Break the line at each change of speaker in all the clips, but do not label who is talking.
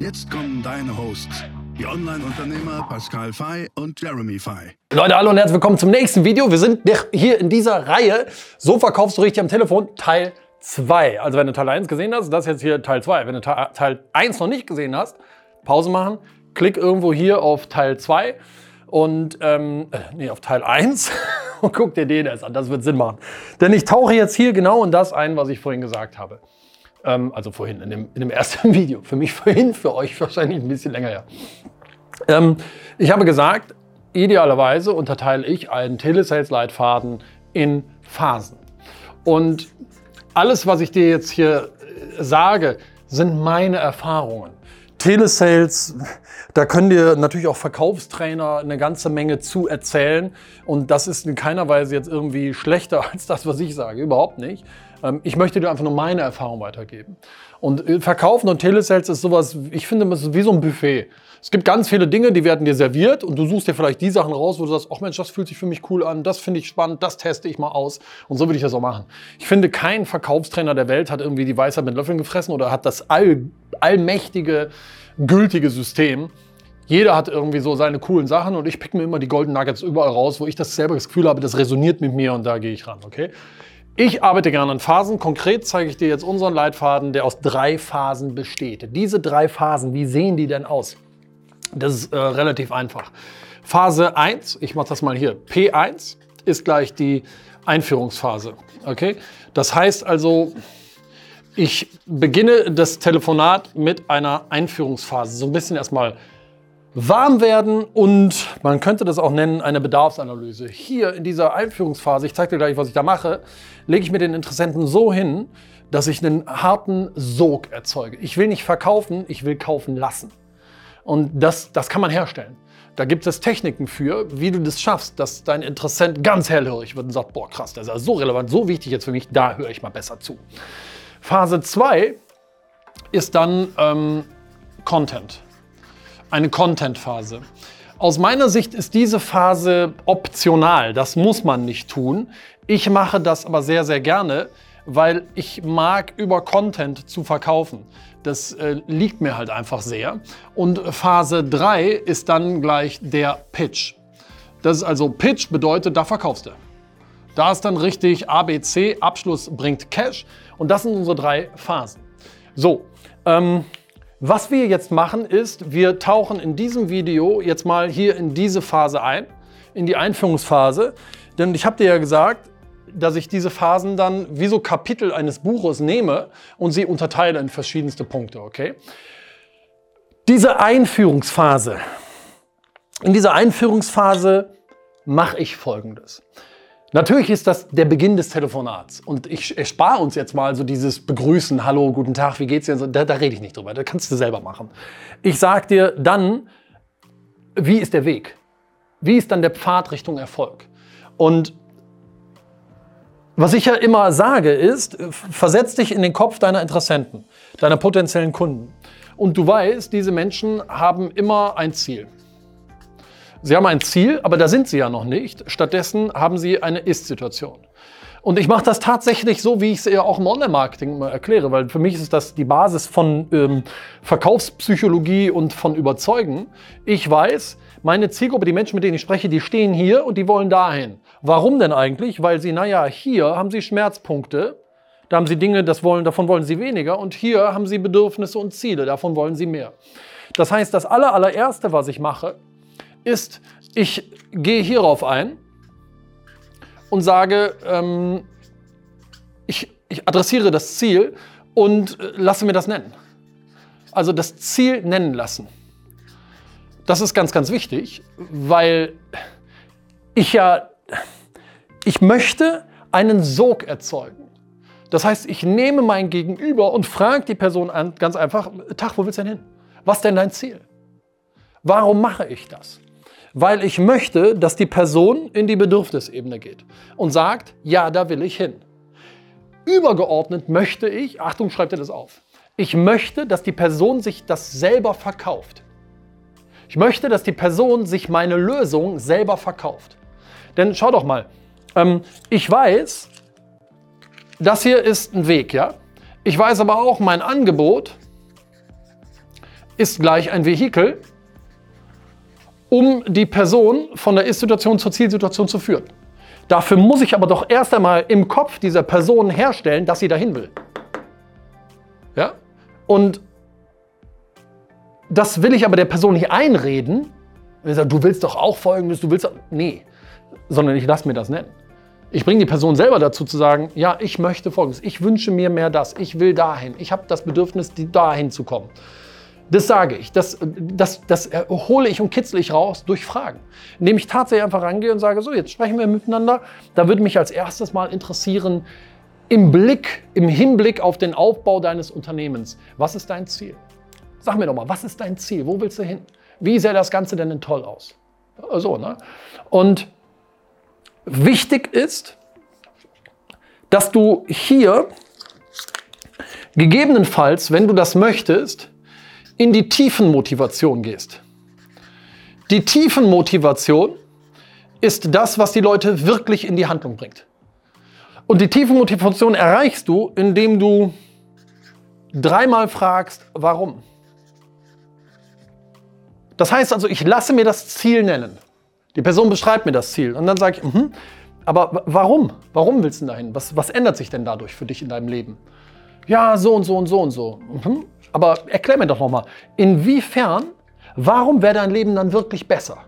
Jetzt kommen deine Hosts, die Online-Unternehmer Pascal Fay und Jeremy Fay.
Leute, hallo und herzlich willkommen zum nächsten Video. Wir sind hier in dieser Reihe So verkaufst du richtig am Telefon, Teil 2. Also wenn du Teil 1 gesehen hast, das ist jetzt hier Teil 2. Wenn du Teil 1 noch nicht gesehen hast, Pause machen, klick irgendwo hier auf Teil 2 und ähm, äh, nee, auf Teil 1 und guck dir den erst an. Das wird Sinn machen. Denn ich tauche jetzt hier genau in das ein, was ich vorhin gesagt habe. Ähm, also vorhin, in dem, in dem ersten Video. Für mich vorhin, für euch wahrscheinlich ein bisschen länger her. Ähm, ich habe gesagt, idealerweise unterteile ich einen Telesales-Leitfaden in Phasen. Und alles, was ich dir jetzt hier sage, sind meine Erfahrungen. Telesales, da können dir natürlich auch Verkaufstrainer eine ganze Menge zu erzählen. Und das ist in keiner Weise jetzt irgendwie schlechter als das, was ich sage. Überhaupt nicht. Ähm, ich möchte dir einfach nur meine Erfahrung weitergeben. Und äh, Verkaufen und Telesales ist sowas, ich finde, es ist wie so ein Buffet. Es gibt ganz viele Dinge, die werden dir serviert und du suchst dir vielleicht die Sachen raus, wo du sagst, ach Mensch, das fühlt sich für mich cool an, das finde ich spannend, das teste ich mal aus. Und so würde ich das auch machen. Ich finde, kein Verkaufstrainer der Welt hat irgendwie die Weisheit mit Löffeln gefressen oder hat das all, allmächtige, gültige System. Jeder hat irgendwie so seine coolen Sachen und ich pick mir immer die Golden Nuggets überall raus, wo ich das selber das Gefühl habe, das resoniert mit mir und da gehe ich ran, okay? Ich arbeite gerne in Phasen. Konkret zeige ich dir jetzt unseren Leitfaden, der aus drei Phasen besteht. Diese drei Phasen, wie sehen die denn aus? Das ist äh, relativ einfach. Phase 1, ich mache das mal hier, P1 ist gleich die Einführungsphase. Okay? Das heißt also, ich beginne das Telefonat mit einer Einführungsphase. So ein bisschen erstmal warm werden und man könnte das auch nennen eine Bedarfsanalyse. Hier in dieser Einführungsphase, ich zeige dir gleich, was ich da mache, lege ich mir den Interessenten so hin, dass ich einen harten Sog erzeuge. Ich will nicht verkaufen, ich will kaufen lassen. Und das, das kann man herstellen. Da gibt es Techniken für, wie du das schaffst, dass dein Interessent ganz hellhörig wird und sagt, boah krass, das ist also so relevant, so wichtig jetzt für mich, da höre ich mal besser zu. Phase 2 ist dann ähm, Content eine Content-Phase. Aus meiner Sicht ist diese Phase optional. Das muss man nicht tun. Ich mache das aber sehr, sehr gerne, weil ich mag, über Content zu verkaufen. Das äh, liegt mir halt einfach sehr. Und Phase 3 ist dann gleich der Pitch. Das ist also Pitch bedeutet, da verkaufst du. Da ist dann richtig ABC, Abschluss bringt Cash. Und das sind unsere drei Phasen. So, ähm, was wir jetzt machen ist, wir tauchen in diesem Video jetzt mal hier in diese Phase ein, in die Einführungsphase. Denn ich habe dir ja gesagt, dass ich diese Phasen dann wie so Kapitel eines Buches nehme und sie unterteile in verschiedenste Punkte, okay? Diese Einführungsphase. In dieser Einführungsphase mache ich Folgendes. Natürlich ist das der Beginn des Telefonats. Und ich erspare uns jetzt mal so dieses Begrüßen, hallo, guten Tag, wie geht's dir? Da, da rede ich nicht drüber, das kannst du selber machen. Ich sage dir dann, wie ist der Weg? Wie ist dann der Pfad Richtung Erfolg? Und was ich ja immer sage ist, versetz dich in den Kopf deiner Interessenten, deiner potenziellen Kunden. Und du weißt, diese Menschen haben immer ein Ziel. Sie haben ein Ziel, aber da sind Sie ja noch nicht. Stattdessen haben Sie eine Ist-Situation. Und ich mache das tatsächlich so, wie ich es ja auch im Online-Marketing immer erkläre, weil für mich ist das die Basis von ähm, Verkaufspsychologie und von Überzeugen. Ich weiß, meine Zielgruppe, die Menschen, mit denen ich spreche, die stehen hier und die wollen dahin. Warum denn eigentlich? Weil sie, naja, hier haben sie Schmerzpunkte, da haben sie Dinge, das wollen, davon wollen sie weniger und hier haben sie Bedürfnisse und Ziele, davon wollen sie mehr. Das heißt, das allererste, was ich mache, ist, ich gehe hierauf ein und sage, ähm, ich, ich adressiere das Ziel und äh, lasse mir das nennen. Also das Ziel nennen lassen. Das ist ganz, ganz wichtig, weil ich ja, ich möchte einen Sog erzeugen. Das heißt, ich nehme mein Gegenüber und frage die Person an, ganz einfach, Tag, wo willst du denn hin? Was ist denn dein Ziel? Warum mache ich das? Weil ich möchte, dass die Person in die Bedürfnisebene geht und sagt, ja, da will ich hin. Übergeordnet möchte ich, Achtung, schreibt ihr das auf, ich möchte, dass die Person sich das selber verkauft. Ich möchte, dass die Person sich meine Lösung selber verkauft. Denn schau doch mal, ähm, ich weiß, das hier ist ein Weg, ja? Ich weiß aber auch, mein Angebot ist gleich ein Vehikel, um die Person von der Ist-Situation zur Zielsituation zu führen. Dafür muss ich aber doch erst einmal im Kopf dieser Person herstellen, dass sie dahin will. Ja? Und das will ich aber der Person nicht einreden. Du willst doch auch Folgendes, du willst doch. Nee, sondern ich lasse mir das nennen. Ich bringe die Person selber dazu zu sagen, ja, ich möchte Folgendes, ich wünsche mir mehr das, ich will dahin, ich habe das Bedürfnis, dahin zu kommen. Das sage ich, das, das, das hole ich und kitzle ich raus durch Fragen. Indem ich tatsächlich einfach rangehe und sage, so, jetzt sprechen wir miteinander. Da würde mich als erstes mal interessieren, im Blick, im Hinblick auf den Aufbau deines Unternehmens, was ist dein Ziel? Sag mir doch mal, was ist dein Ziel? Wo willst du hin? Wie sähe das Ganze denn denn toll aus? So, ne? Und Wichtig ist, dass du hier gegebenenfalls, wenn du das möchtest, in die Tiefenmotivation gehst. Die Tiefenmotivation ist das, was die Leute wirklich in die Handlung bringt. Und die Tiefenmotivation erreichst du, indem du dreimal fragst, warum. Das heißt also, ich lasse mir das Ziel nennen. Die Person beschreibt mir das Ziel und dann sage ich, mhm, aber warum? Warum willst du dahin? Was, was ändert sich denn dadurch für dich in deinem Leben? Ja, so und so und so und so. Mhm. Aber erklär mir doch nochmal, inwiefern, warum wäre dein Leben dann wirklich besser?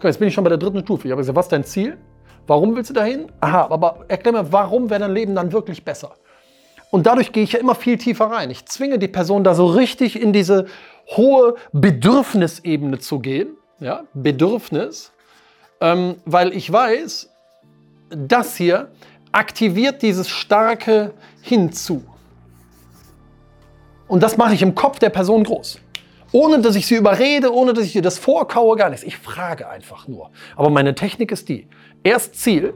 Jetzt bin ich schon bei der dritten Stufe. Ich habe gesagt, was ist dein Ziel? Warum willst du dahin? Aha, aber erklär mir, warum wäre dein Leben dann wirklich besser? Und dadurch gehe ich ja immer viel tiefer rein. Ich zwinge die Person da so richtig in diese hohe Bedürfnisebene zu gehen. Ja, Bedürfnis ähm, weil ich weiß, das hier aktiviert dieses starke Hinzu. Und das mache ich im Kopf der Person groß. Ohne dass ich sie überrede, ohne dass ich ihr das vorkaue, gar nichts. Ich frage einfach nur. Aber meine Technik ist die. Erst Ziel.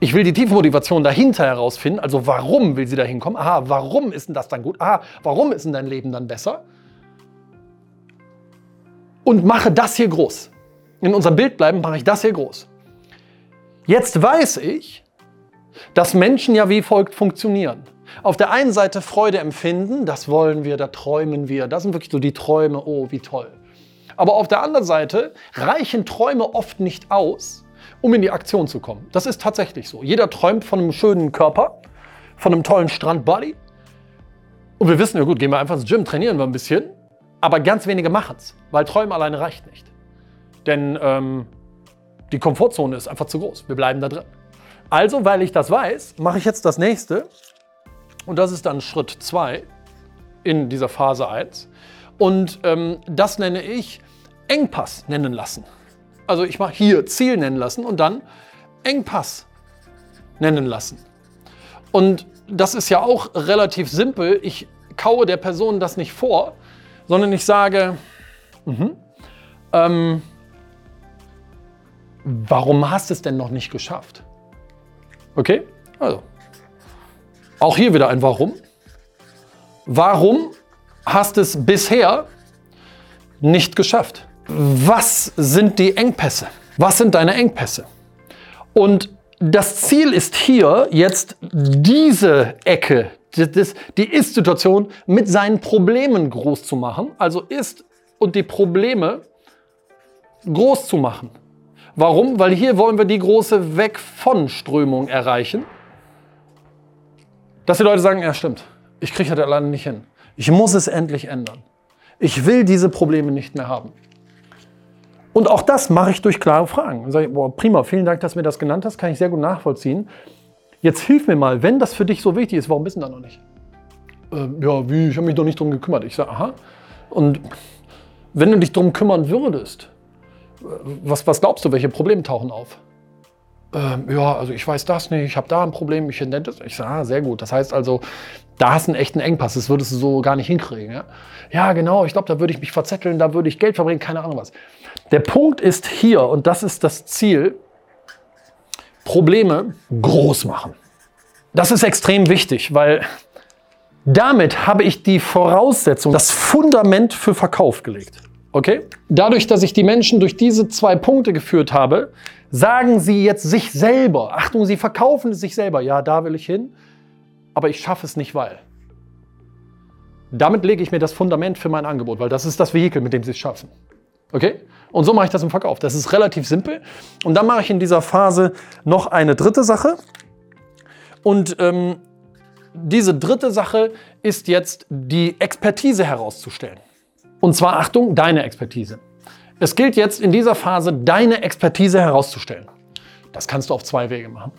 Ich will die Tiefmotivation dahinter herausfinden. Also warum will sie da hinkommen? Aha, warum ist denn das dann gut? Aha, warum ist denn dein Leben dann besser? Und mache das hier groß in unserem Bild bleiben, mache ich das hier groß. Jetzt weiß ich, dass Menschen ja wie folgt funktionieren. Auf der einen Seite Freude empfinden, das wollen wir, da träumen wir, das sind wirklich so die Träume, oh, wie toll. Aber auf der anderen Seite reichen Träume oft nicht aus, um in die Aktion zu kommen. Das ist tatsächlich so. Jeder träumt von einem schönen Körper, von einem tollen Strandbody. Und wir wissen, ja gut, gehen wir einfach ins Gym, trainieren wir ein bisschen. Aber ganz wenige machen es, weil Träumen alleine reicht nicht. Denn ähm, die Komfortzone ist einfach zu groß. Wir bleiben da drin. Also, weil ich das weiß, mache ich jetzt das nächste. Und das ist dann Schritt 2 in dieser Phase 1. Und ähm, das nenne ich Engpass nennen lassen. Also ich mache hier Ziel nennen lassen und dann Engpass nennen lassen. Und das ist ja auch relativ simpel. Ich kaue der Person das nicht vor, sondern ich sage, mh, ähm, warum hast du es denn noch nicht geschafft? Okay, also. Auch hier wieder ein Warum. Warum hast du es bisher nicht geschafft? Was sind die Engpässe? Was sind deine Engpässe? Und das Ziel ist hier jetzt diese Ecke, die Ist-Situation mit seinen Problemen groß zu machen. Also ist und die Probleme groß zu machen. Warum? Weil hier wollen wir die große Weg von Strömung erreichen. Dass die Leute sagen, ja stimmt, ich kriege das alleine nicht hin. Ich muss es endlich ändern. Ich will diese Probleme nicht mehr haben. Und auch das mache ich durch klare Fragen. Dann sage ich, boah, prima, vielen Dank, dass du mir das genannt hast, kann ich sehr gut nachvollziehen. Jetzt hilf mir mal, wenn das für dich so wichtig ist, warum bist du da noch nicht? Äh, ja, wie, ich habe mich noch nicht drum gekümmert. Ich sage, aha. Und wenn du dich drum kümmern würdest, was, was glaubst du, welche Probleme tauchen auf? ähm, ja, also ich weiß das nicht, ich habe da ein Problem, ich nenne das. Ich sage, ah, sehr gut. Das heißt also, da hast du einen echten Engpass, das würdest du so gar nicht hinkriegen. Ja, ja genau, ich glaube, da würde ich mich verzetteln, da würde ich Geld verbringen, keine Ahnung was. Der Punkt ist hier, und das ist das Ziel, Probleme groß machen. Das ist extrem wichtig, weil damit habe ich die Voraussetzung, das Fundament für Verkauf gelegt. Okay? Dadurch, dass ich die Menschen durch diese zwei Punkte geführt habe, sagen sie jetzt sich selber, Achtung, sie verkaufen es sich selber, ja, da will ich hin, aber ich schaffe es nicht, weil. Damit lege ich mir das Fundament für mein Angebot, weil das ist das Vehikel, mit dem sie es schaffen. Okay? Und so mache ich das im Verkauf. Das ist relativ simpel. Und dann mache ich in dieser Phase noch eine dritte Sache. Und ähm, diese dritte Sache ist jetzt die Expertise herauszustellen. Und zwar, Achtung, deine Expertise. Es gilt jetzt in dieser Phase, deine Expertise herauszustellen. Das kannst du auf zwei Wege machen.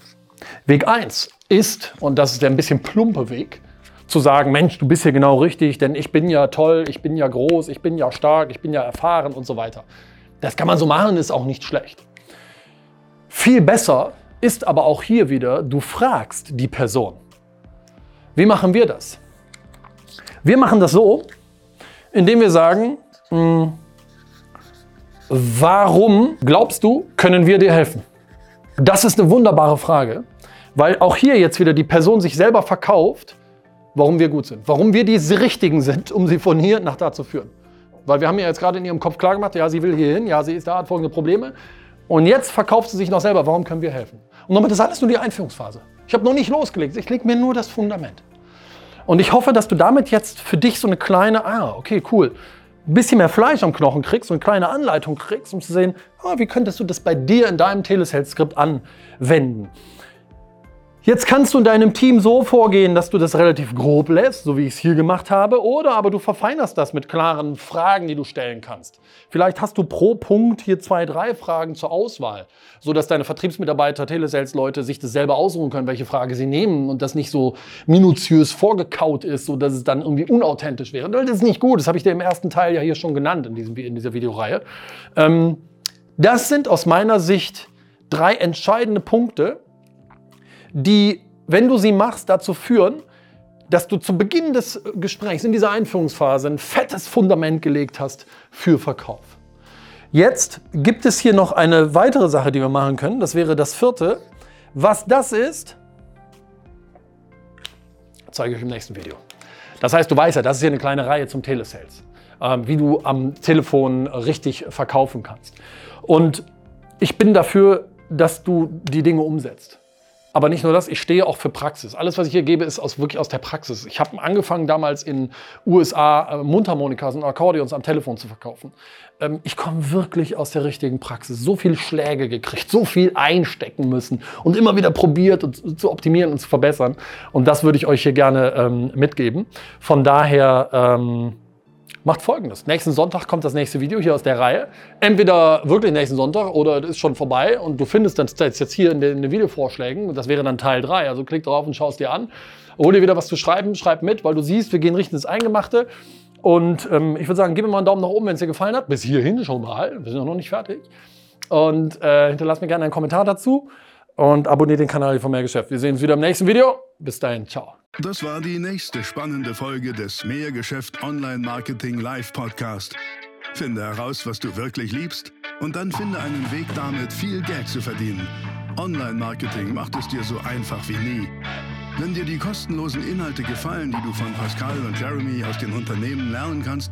Weg 1 ist, und das ist der ein bisschen plumpe Weg, zu sagen, Mensch, du bist hier genau richtig, denn ich bin ja toll, ich bin ja groß, ich bin ja stark, ich bin ja erfahren und so weiter. Das kann man so machen, ist auch nicht schlecht. Viel besser ist aber auch hier wieder, du fragst die Person. Wie machen wir das? Wir machen das so, indem wir sagen, hm, warum glaubst du, können wir dir helfen? Das ist eine wunderbare Frage, weil auch hier jetzt wieder die Person sich selber verkauft, warum wir gut sind, warum wir die Richtigen sind, um sie von hier nach da zu führen. Weil wir haben ja jetzt gerade in ihrem Kopf klar gemacht, ja, sie will hier hin, ja, sie ist da, hat folgende Probleme. Und jetzt verkauft sie sich noch selber, warum können wir helfen? Und damit ist alles nur die Einführungsphase. Ich habe noch nicht losgelegt, ich lege mir nur das Fundament. Und ich hoffe, dass du damit jetzt für dich so eine kleine, ah, okay, cool, ein bisschen mehr Fleisch am Knochen kriegst, so eine kleine Anleitung kriegst, um zu sehen, ah, wie könntest du das bei dir in deinem Telesales-Skript anwenden. Jetzt kannst du in deinem Team so vorgehen, dass du das relativ grob lässt, so wie ich es hier gemacht habe, oder aber du verfeinerst das mit klaren Fragen, die du stellen kannst. Vielleicht hast du pro Punkt hier zwei, drei Fragen zur Auswahl, sodass deine Vertriebsmitarbeiter, Telesales-Leute sich das selber aussuchen können, welche Frage sie nehmen und das nicht so minutiös vorgekaut ist, sodass es dann irgendwie unauthentisch wäre. Das ist nicht gut, das habe ich dir im ersten Teil ja hier schon genannt in, diesem, in dieser Videoreihe. Ähm, das sind aus meiner Sicht drei entscheidende Punkte, die, wenn du sie machst, dazu führen, dass du zu Beginn des Gesprächs in dieser Einführungsphase ein fettes Fundament gelegt hast für Verkauf. Jetzt gibt es hier noch eine weitere Sache, die wir machen können. Das wäre das vierte. Was das ist, zeige ich euch im nächsten Video. Das heißt, du weißt ja, das ist hier eine kleine Reihe zum Telesales, ähm, wie du am Telefon richtig verkaufen kannst. Und ich bin dafür, dass du die Dinge umsetzt. Aber nicht nur das, ich stehe auch für Praxis. Alles, was ich hier gebe, ist aus, wirklich aus der Praxis. Ich habe angefangen damals in USA äh, Mundharmonikas und Akkordeons am Telefon zu verkaufen. Ähm, ich komme wirklich aus der richtigen Praxis. So viele Schläge gekriegt, so viel einstecken müssen und immer wieder probiert und zu optimieren und zu verbessern. Und das würde ich euch hier gerne ähm, mitgeben. Von daher... Ähm, macht folgendes. Nächsten Sonntag kommt das nächste Video hier aus der Reihe. Entweder wirklich nächsten Sonntag oder es ist schon vorbei und du findest das jetzt hier in den, in den Videovorschlägen. Das wäre dann Teil 3. Also klick drauf und schau es dir an. Hol dir wieder was zu schreiben, schreib mit, weil du siehst, wir gehen richtig ins Eingemachte. Und ähm, ich würde sagen, gib mir mal einen Daumen nach oben, wenn es dir gefallen hat. Bis hierhin schon mal. Wir sind noch nicht fertig. Und äh, hinterlass mir gerne einen Kommentar dazu und abonniert den Kanal von Mehrgeschäft. Wir sehen uns wieder im nächsten Video. Bis dahin, ciao.
Das war die nächste spannende Folge des Mehrgeschäft Online Marketing Live Podcast. Finde heraus, was du wirklich liebst und dann finde einen Weg damit, viel Geld zu verdienen. Online Marketing macht es dir so einfach wie nie. Wenn dir die kostenlosen Inhalte gefallen, die du von Pascal und Jeremy aus den Unternehmen lernen kannst,